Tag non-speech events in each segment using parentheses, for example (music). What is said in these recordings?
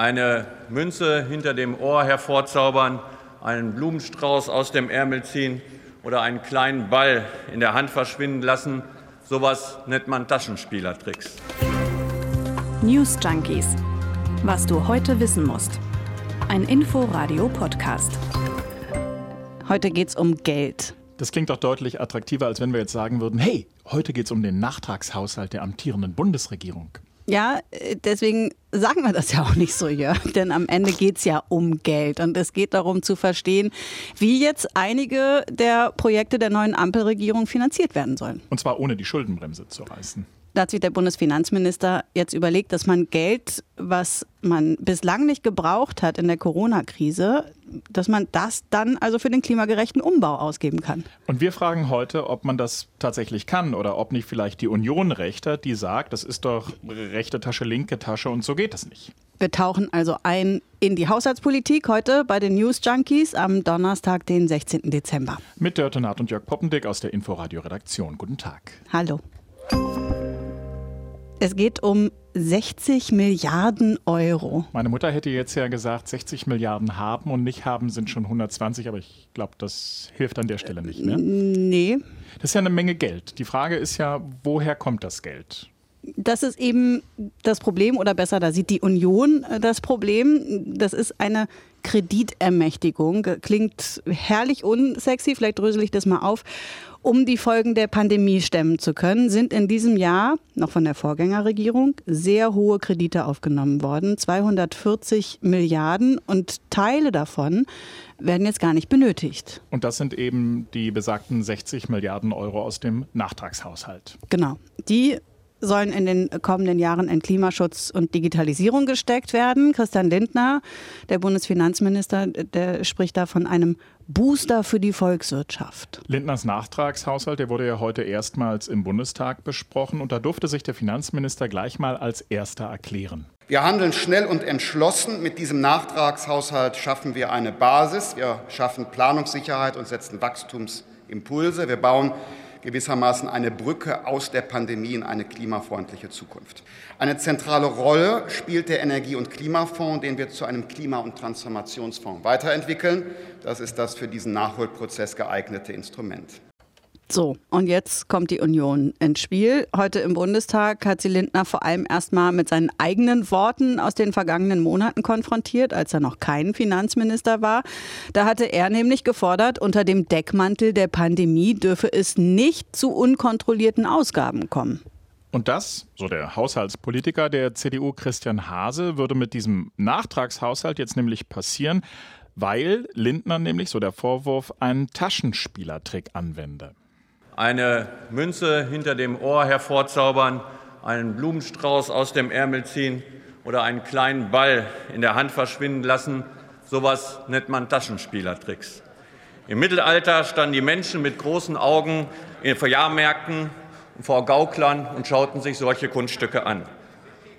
eine Münze hinter dem Ohr hervorzaubern, einen Blumenstrauß aus dem Ärmel ziehen oder einen kleinen Ball in der Hand verschwinden lassen. Sowas nennt man Taschenspielertricks. News Junkies. Was du heute wissen musst. Ein Info-Radio-Podcast. Heute geht es um Geld. Das klingt doch deutlich attraktiver, als wenn wir jetzt sagen würden, hey, heute geht es um den Nachtragshaushalt der amtierenden Bundesregierung. Ja, äh, deswegen sagen wir das ja auch nicht so, Jörg. (laughs) Denn am Ende geht es ja um Geld. Und es geht darum zu verstehen, wie jetzt einige der Projekte der neuen Ampelregierung finanziert werden sollen. Und zwar ohne die Schuldenbremse zu reißen. Da hat sich der Bundesfinanzminister jetzt überlegt, dass man Geld, was man bislang nicht gebraucht hat in der Corona-Krise, dass man das dann also für den klimagerechten Umbau ausgeben kann. Und wir fragen heute, ob man das tatsächlich kann oder ob nicht vielleicht die Union recht hat, die sagt, das ist doch rechte Tasche, linke Tasche und so geht das nicht. Wir tauchen also ein in die Haushaltspolitik heute bei den News Junkies am Donnerstag, den 16. Dezember. Mit Dörte Naht und Jörg Poppendick aus der Inforadio-Redaktion. Guten Tag. Hallo. Es geht um 60 Milliarden Euro. Meine Mutter hätte jetzt ja gesagt, 60 Milliarden haben und nicht haben sind schon 120, aber ich glaube, das hilft an der Stelle nicht. Ne? Nee. Das ist ja eine Menge Geld. Die Frage ist ja, woher kommt das Geld? Das ist eben das Problem, oder besser, da sieht die Union äh, das Problem. Das ist eine Kreditermächtigung. Klingt herrlich unsexy, vielleicht drösel ich das mal auf. Um die Folgen der Pandemie stemmen zu können, sind in diesem Jahr, noch von der Vorgängerregierung, sehr hohe Kredite aufgenommen worden. 240 Milliarden und Teile davon werden jetzt gar nicht benötigt. Und das sind eben die besagten 60 Milliarden Euro aus dem Nachtragshaushalt. Genau. Die sollen in den kommenden Jahren in Klimaschutz und Digitalisierung gesteckt werden. Christian Lindner, der Bundesfinanzminister, der spricht da von einem Booster für die Volkswirtschaft. Lindners Nachtragshaushalt, der wurde ja heute erstmals im Bundestag besprochen und da durfte sich der Finanzminister gleich mal als erster erklären. Wir handeln schnell und entschlossen. Mit diesem Nachtragshaushalt schaffen wir eine Basis, wir schaffen Planungssicherheit und setzen Wachstumsimpulse. Wir bauen gewissermaßen eine Brücke aus der Pandemie in eine klimafreundliche Zukunft. Eine zentrale Rolle spielt der Energie- und Klimafonds, den wir zu einem Klima- und Transformationsfonds weiterentwickeln. Das ist das für diesen Nachholprozess geeignete Instrument. So, und jetzt kommt die Union ins Spiel. Heute im Bundestag hat sie Lindner vor allem erstmal mit seinen eigenen Worten aus den vergangenen Monaten konfrontiert, als er noch kein Finanzminister war. Da hatte er nämlich gefordert, unter dem Deckmantel der Pandemie dürfe es nicht zu unkontrollierten Ausgaben kommen. Und das, so der Haushaltspolitiker der CDU Christian Hase, würde mit diesem Nachtragshaushalt jetzt nämlich passieren, weil Lindner nämlich, so der Vorwurf, einen Taschenspielertrick anwende eine Münze hinter dem Ohr hervorzaubern, einen Blumenstrauß aus dem Ärmel ziehen oder einen kleinen Ball in der Hand verschwinden lassen. Sowas nennt man Taschenspielertricks. Im Mittelalter standen die Menschen mit großen Augen vor Jahrmärkten vor Gauklern und schauten sich solche Kunststücke an.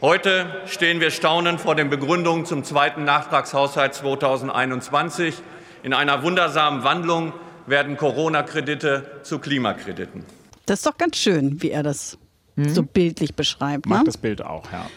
Heute stehen wir staunend vor den Begründungen zum zweiten Nachtragshaushalt 2021 in einer wundersamen Wandlung werden Corona-Kredite zu Klimakrediten. Das ist doch ganz schön, wie er das mhm. so bildlich beschreibt. Mag ne? das Bild auch, ja.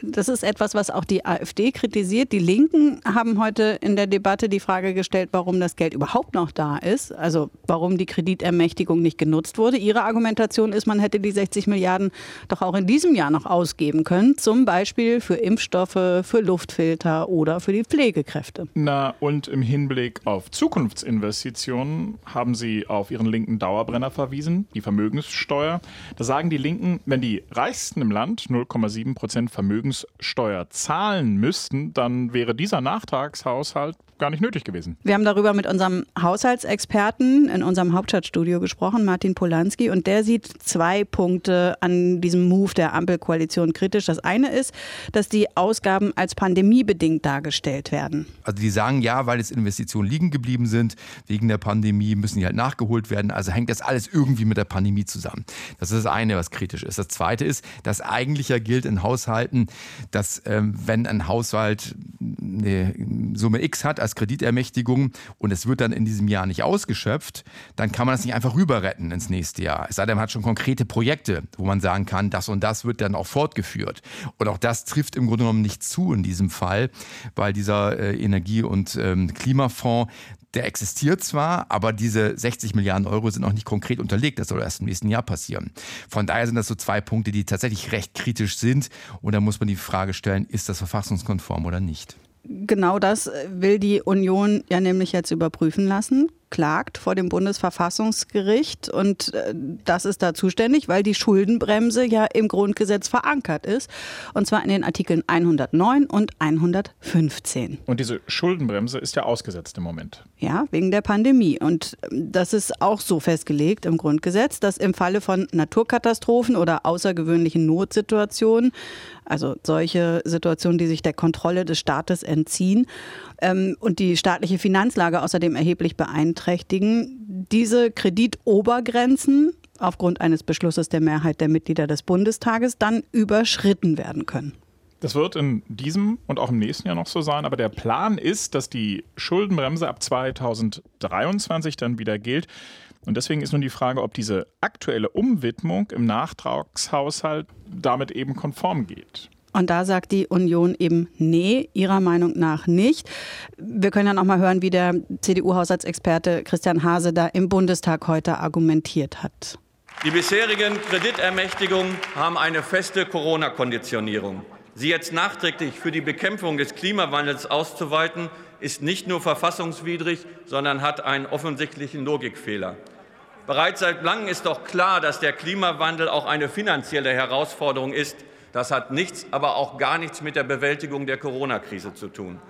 Das ist etwas, was auch die AfD kritisiert. Die Linken haben heute in der Debatte die Frage gestellt, warum das Geld überhaupt noch da ist. Also warum die Kreditermächtigung nicht genutzt wurde. Ihre Argumentation ist, man hätte die 60 Milliarden doch auch in diesem Jahr noch ausgeben können. Zum Beispiel für Impfstoffe, für Luftfilter oder für die Pflegekräfte. Na, und im Hinblick auf Zukunftsinvestitionen haben Sie auf Ihren linken Dauerbrenner verwiesen, die Vermögenssteuer. Da sagen die Linken, wenn die Reichsten im Land 0,7 Prozent Vermögen Vermögenssteuer zahlen müssten, dann wäre dieser Nachtragshaushalt gar nicht nötig gewesen. Wir haben darüber mit unserem Haushaltsexperten in unserem Hauptstadtstudio gesprochen, Martin Polanski, und der sieht zwei Punkte an diesem Move der Ampelkoalition kritisch. Das eine ist, dass die Ausgaben als pandemiebedingt dargestellt werden. Also die sagen ja, weil jetzt Investitionen liegen geblieben sind, wegen der Pandemie müssen die halt nachgeholt werden. Also hängt das alles irgendwie mit der Pandemie zusammen. Das ist das eine, was kritisch ist. Das zweite ist, dass eigentlich ja gilt in Haushalten, dass ähm, wenn ein Haushalt eine Summe X hat als Kreditermächtigung und es wird dann in diesem Jahr nicht ausgeschöpft, dann kann man das nicht einfach rüber retten ins nächste Jahr. Es sei denn, man hat schon konkrete Projekte, wo man sagen kann, das und das wird dann auch fortgeführt. Und auch das trifft im Grunde genommen nicht zu in diesem Fall, weil dieser äh, Energie- und ähm, Klimafonds der existiert zwar, aber diese 60 Milliarden Euro sind noch nicht konkret unterlegt. Das soll erst im nächsten Jahr passieren. Von daher sind das so zwei Punkte, die tatsächlich recht kritisch sind. Und da muss man die Frage stellen, ist das verfassungskonform oder nicht? Genau das will die Union ja nämlich jetzt überprüfen lassen klagt vor dem Bundesverfassungsgericht und äh, das ist da zuständig, weil die Schuldenbremse ja im Grundgesetz verankert ist und zwar in den Artikeln 109 und 115. Und diese Schuldenbremse ist ja ausgesetzt im Moment. Ja, wegen der Pandemie und ähm, das ist auch so festgelegt im Grundgesetz, dass im Falle von Naturkatastrophen oder außergewöhnlichen Notsituationen, also solche Situationen, die sich der Kontrolle des Staates entziehen ähm, und die staatliche Finanzlage außerdem erheblich beeinträchtigen, diese Kreditobergrenzen aufgrund eines Beschlusses der Mehrheit der Mitglieder des Bundestages dann überschritten werden können. Das wird in diesem und auch im nächsten Jahr noch so sein, aber der Plan ist, dass die Schuldenbremse ab 2023 dann wieder gilt. Und deswegen ist nun die Frage, ob diese aktuelle Umwidmung im Nachtragshaushalt damit eben konform geht. Und da sagt die Union eben, nee, ihrer Meinung nach nicht. Wir können dann auch mal hören, wie der CDU-Haushaltsexperte Christian Hase da im Bundestag heute argumentiert hat. Die bisherigen Kreditermächtigungen haben eine feste Corona-Konditionierung. Sie jetzt nachträglich für die Bekämpfung des Klimawandels auszuweiten, ist nicht nur verfassungswidrig, sondern hat einen offensichtlichen Logikfehler. Bereits seit langem ist doch klar, dass der Klimawandel auch eine finanzielle Herausforderung ist, das hat nichts, aber auch gar nichts mit der Bewältigung der Corona-Krise zu tun.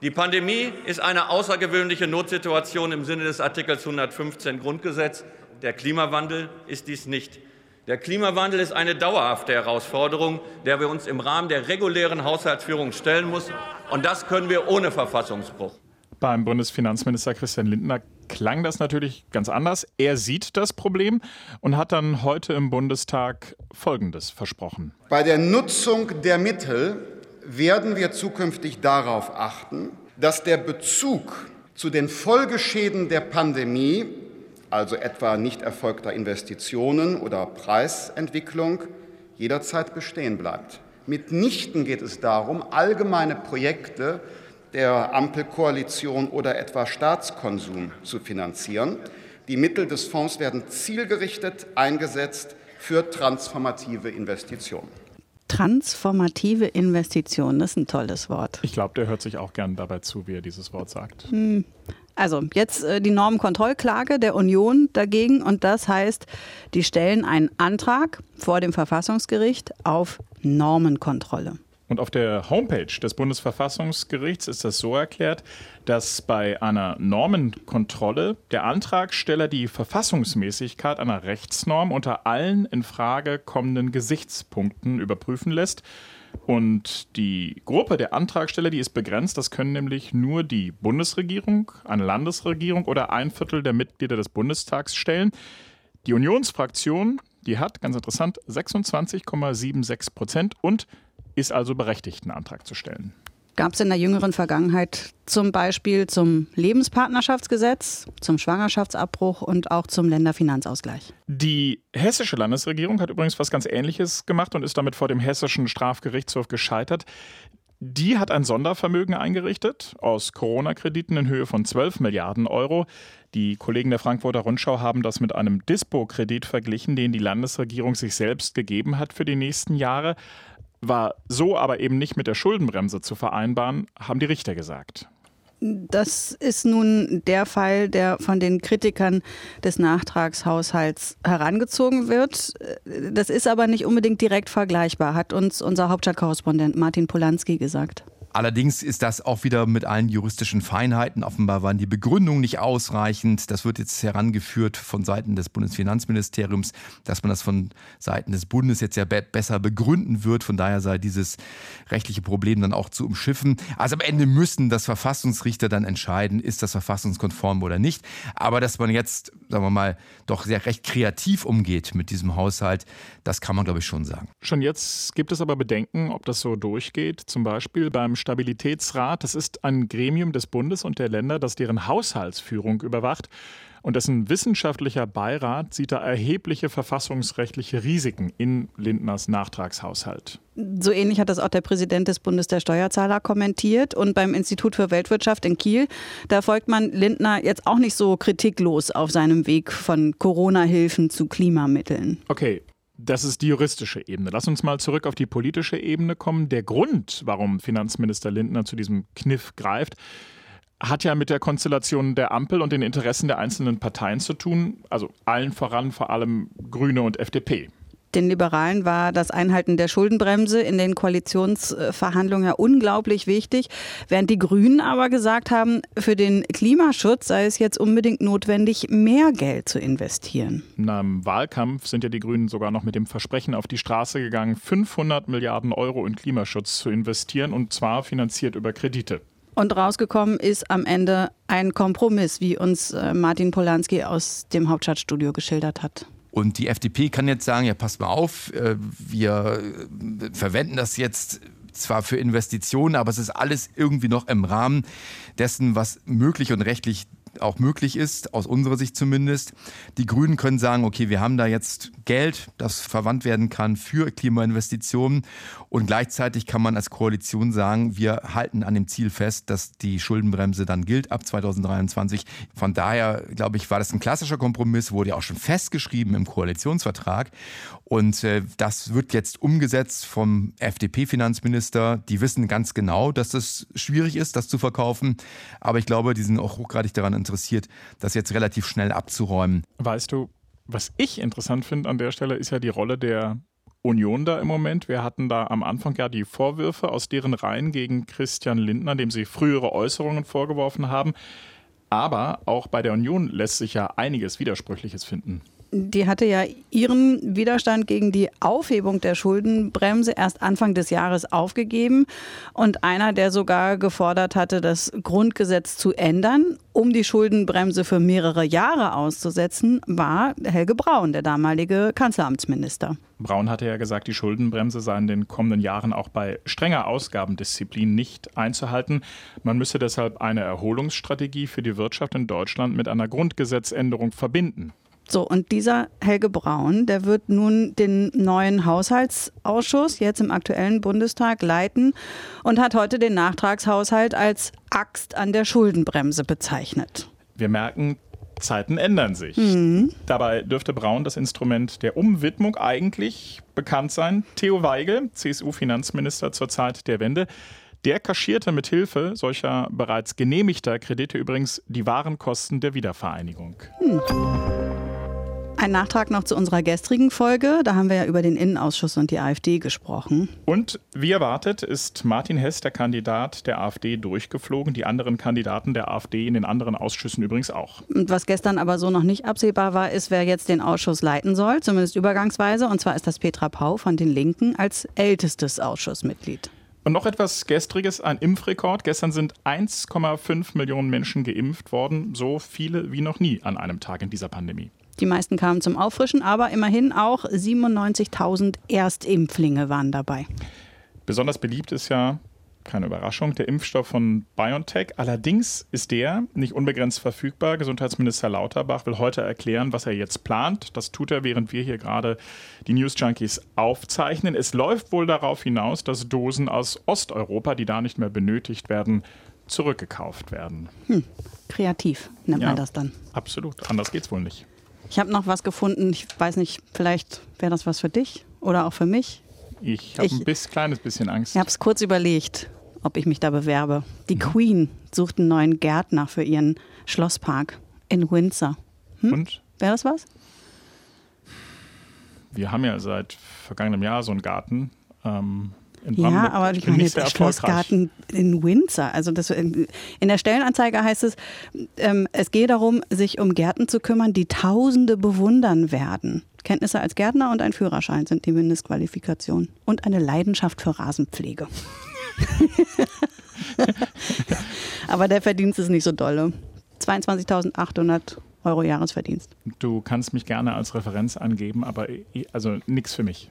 Die Pandemie ist eine außergewöhnliche Notsituation im Sinne des Artikels 115 Grundgesetz. Der Klimawandel ist dies nicht. Der Klimawandel ist eine dauerhafte Herausforderung, der wir uns im Rahmen der regulären Haushaltsführung stellen müssen. Und das können wir ohne Verfassungsbruch. Beim Bundesfinanzminister Christian Lindner klang das natürlich ganz anders. Er sieht das Problem und hat dann heute im Bundestag Folgendes versprochen. Bei der Nutzung der Mittel werden wir zukünftig darauf achten, dass der Bezug zu den Folgeschäden der Pandemie, also etwa nicht erfolgter Investitionen oder Preisentwicklung, jederzeit bestehen bleibt. Mitnichten geht es darum, allgemeine Projekte der Ampelkoalition oder etwa Staatskonsum zu finanzieren. Die Mittel des Fonds werden zielgerichtet eingesetzt für transformative Investitionen. Transformative Investitionen, das ist ein tolles Wort. Ich glaube, der hört sich auch gern dabei zu, wie er dieses Wort sagt. Hm. Also jetzt äh, die Normenkontrollklage der Union dagegen und das heißt, die stellen einen Antrag vor dem Verfassungsgericht auf Normenkontrolle. Und auf der Homepage des Bundesverfassungsgerichts ist das so erklärt, dass bei einer Normenkontrolle der Antragsteller die Verfassungsmäßigkeit einer Rechtsnorm unter allen in Frage kommenden Gesichtspunkten überprüfen lässt. Und die Gruppe der Antragsteller, die ist begrenzt. Das können nämlich nur die Bundesregierung, eine Landesregierung oder ein Viertel der Mitglieder des Bundestags stellen. Die Unionsfraktion, die hat, ganz interessant, 26,76 Prozent und ist also berechtigt, einen Antrag zu stellen. Gab es in der jüngeren Vergangenheit zum Beispiel zum Lebenspartnerschaftsgesetz, zum Schwangerschaftsabbruch und auch zum Länderfinanzausgleich? Die hessische Landesregierung hat übrigens was ganz Ähnliches gemacht und ist damit vor dem hessischen Strafgerichtshof gescheitert. Die hat ein Sondervermögen eingerichtet aus Corona-Krediten in Höhe von 12 Milliarden Euro. Die Kollegen der Frankfurter Rundschau haben das mit einem Dispo-Kredit verglichen, den die Landesregierung sich selbst gegeben hat für die nächsten Jahre war so aber eben nicht mit der Schuldenbremse zu vereinbaren, haben die Richter gesagt. Das ist nun der Fall, der von den Kritikern des Nachtragshaushalts herangezogen wird. Das ist aber nicht unbedingt direkt vergleichbar, hat uns unser Hauptstadtkorrespondent Martin Polanski gesagt. Allerdings ist das auch wieder mit allen juristischen Feinheiten. Offenbar waren die Begründungen nicht ausreichend. Das wird jetzt herangeführt von Seiten des Bundesfinanzministeriums, dass man das von Seiten des Bundes jetzt ja besser begründen wird. Von daher sei dieses rechtliche Problem dann auch zu umschiffen. Also am Ende müssen das Verfassungsrichter dann entscheiden, ist das verfassungskonform oder nicht. Aber dass man jetzt, sagen wir mal, doch sehr recht kreativ umgeht mit diesem Haushalt, das kann man, glaube ich, schon sagen. Schon jetzt gibt es aber Bedenken, ob das so durchgeht. Zum Beispiel beim Stabilitätsrat. Das ist ein Gremium des Bundes und der Länder, das deren Haushaltsführung überwacht. Und dessen wissenschaftlicher Beirat sieht da erhebliche verfassungsrechtliche Risiken in Lindners Nachtragshaushalt. So ähnlich hat das auch der Präsident des Bundes der Steuerzahler kommentiert. Und beim Institut für Weltwirtschaft in Kiel, da folgt man Lindner jetzt auch nicht so kritiklos auf seinem Weg von Corona-Hilfen zu Klimamitteln. Okay, das ist die juristische Ebene. Lass uns mal zurück auf die politische Ebene kommen. Der Grund, warum Finanzminister Lindner zu diesem Kniff greift, hat ja mit der Konstellation der Ampel und den Interessen der einzelnen Parteien zu tun, also allen voran vor allem Grüne und FDP. Den Liberalen war das Einhalten der Schuldenbremse in den Koalitionsverhandlungen ja unglaublich wichtig, während die Grünen aber gesagt haben, für den Klimaschutz sei es jetzt unbedingt notwendig, mehr Geld zu investieren. Na, Im Wahlkampf sind ja die Grünen sogar noch mit dem Versprechen auf die Straße gegangen, 500 Milliarden Euro in Klimaschutz zu investieren und zwar finanziert über Kredite. Und rausgekommen ist am Ende ein Kompromiss, wie uns äh, Martin Polanski aus dem Hauptstadtstudio geschildert hat. Und die FDP kann jetzt sagen, ja, passt mal auf, äh, wir äh, verwenden das jetzt zwar für Investitionen, aber es ist alles irgendwie noch im Rahmen dessen, was möglich und rechtlich auch möglich ist, aus unserer Sicht zumindest. Die Grünen können sagen, okay, wir haben da jetzt Geld, das verwandt werden kann für Klimainvestitionen und gleichzeitig kann man als Koalition sagen, wir halten an dem Ziel fest, dass die Schuldenbremse dann gilt ab 2023. Von daher, glaube ich, war das ein klassischer Kompromiss, wurde ja auch schon festgeschrieben im Koalitionsvertrag und äh, das wird jetzt umgesetzt vom FDP-Finanzminister. Die wissen ganz genau, dass es schwierig ist, das zu verkaufen, aber ich glaube, die sind auch hochgradig daran interessiert, interessiert, das jetzt relativ schnell abzuräumen. Weißt du, was ich interessant finde an der Stelle, ist ja die Rolle der Union da im Moment. Wir hatten da am Anfang ja die Vorwürfe aus deren Reihen gegen Christian Lindner, dem sie frühere Äußerungen vorgeworfen haben. Aber auch bei der Union lässt sich ja einiges Widersprüchliches finden die hatte ja ihren Widerstand gegen die Aufhebung der Schuldenbremse erst Anfang des Jahres aufgegeben. Und einer, der sogar gefordert hatte, das Grundgesetz zu ändern, um die Schuldenbremse für mehrere Jahre auszusetzen, war Helge Braun, der damalige Kanzleramtsminister. Braun hatte ja gesagt, die Schuldenbremse sei in den kommenden Jahren auch bei strenger Ausgabendisziplin nicht einzuhalten. Man müsse deshalb eine Erholungsstrategie für die Wirtschaft in Deutschland mit einer Grundgesetzänderung verbinden. So, und dieser Helge Braun, der wird nun den neuen Haushaltsausschuss jetzt im aktuellen Bundestag leiten und hat heute den Nachtragshaushalt als Axt an der Schuldenbremse bezeichnet. Wir merken, Zeiten ändern sich. Mhm. Dabei dürfte Braun das Instrument der Umwidmung eigentlich bekannt sein. Theo Weigel, CSU-Finanzminister zur Zeit der Wende, der kaschierte mit Hilfe solcher bereits genehmigter Kredite übrigens die wahren Kosten der Wiedervereinigung. Mhm. Ein Nachtrag noch zu unserer gestrigen Folge. Da haben wir ja über den Innenausschuss und die AfD gesprochen. Und wie erwartet ist Martin Hess, der Kandidat der AfD, durchgeflogen. Die anderen Kandidaten der AfD in den anderen Ausschüssen übrigens auch. Und was gestern aber so noch nicht absehbar war, ist, wer jetzt den Ausschuss leiten soll, zumindest übergangsweise. Und zwar ist das Petra Pau von den Linken als ältestes Ausschussmitglied. Und noch etwas Gestriges, ein Impfrekord. Gestern sind 1,5 Millionen Menschen geimpft worden, so viele wie noch nie an einem Tag in dieser Pandemie. Die meisten kamen zum Auffrischen, aber immerhin auch 97.000 Erstimpflinge waren dabei. Besonders beliebt ist ja, keine Überraschung, der Impfstoff von BioNTech. Allerdings ist der nicht unbegrenzt verfügbar. Gesundheitsminister Lauterbach will heute erklären, was er jetzt plant. Das tut er, während wir hier gerade die News Junkies aufzeichnen. Es läuft wohl darauf hinaus, dass Dosen aus Osteuropa, die da nicht mehr benötigt werden, zurückgekauft werden. Hm. Kreativ nennt ja, man das dann. Absolut. Anders geht's wohl nicht. Ich habe noch was gefunden. Ich weiß nicht, vielleicht wäre das was für dich oder auch für mich. Ich habe ein bisschen, kleines bisschen Angst. Ich habe es kurz überlegt, ob ich mich da bewerbe. Die mhm. Queen sucht einen neuen Gärtner für ihren Schlosspark in Windsor. Hm? Und? Wäre das was? Wir haben ja seit vergangenem Jahr so einen Garten. Ähm, ja, aber ich meine jetzt Schlossgarten in Windsor. Also das, in der Stellenanzeige heißt es, ähm, es geht darum, sich um Gärten zu kümmern, die Tausende bewundern werden. Kenntnisse als Gärtner und ein Führerschein sind die Mindestqualifikation. Und eine Leidenschaft für Rasenpflege. (laughs) aber der Verdienst ist nicht so dolle. 22.800 Euro Jahresverdienst. Du kannst mich gerne als Referenz angeben, aber also nichts für mich.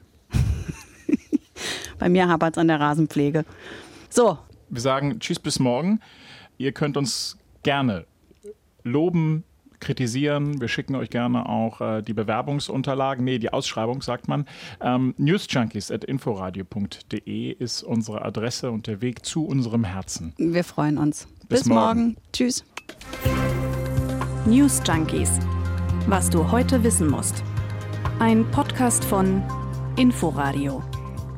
Bei mir hapert es an der Rasenpflege. So, Wir sagen Tschüss bis morgen. Ihr könnt uns gerne loben, kritisieren. Wir schicken euch gerne auch äh, die Bewerbungsunterlagen, nee, die Ausschreibung, sagt man. Ähm, newsjunkies.inforadio.de ist unsere Adresse und der Weg zu unserem Herzen. Wir freuen uns. Bis Bis, morgen. morgen. Tschüss. News Junkies. Was du heute wissen musst. Ein Podcast von Inforadio.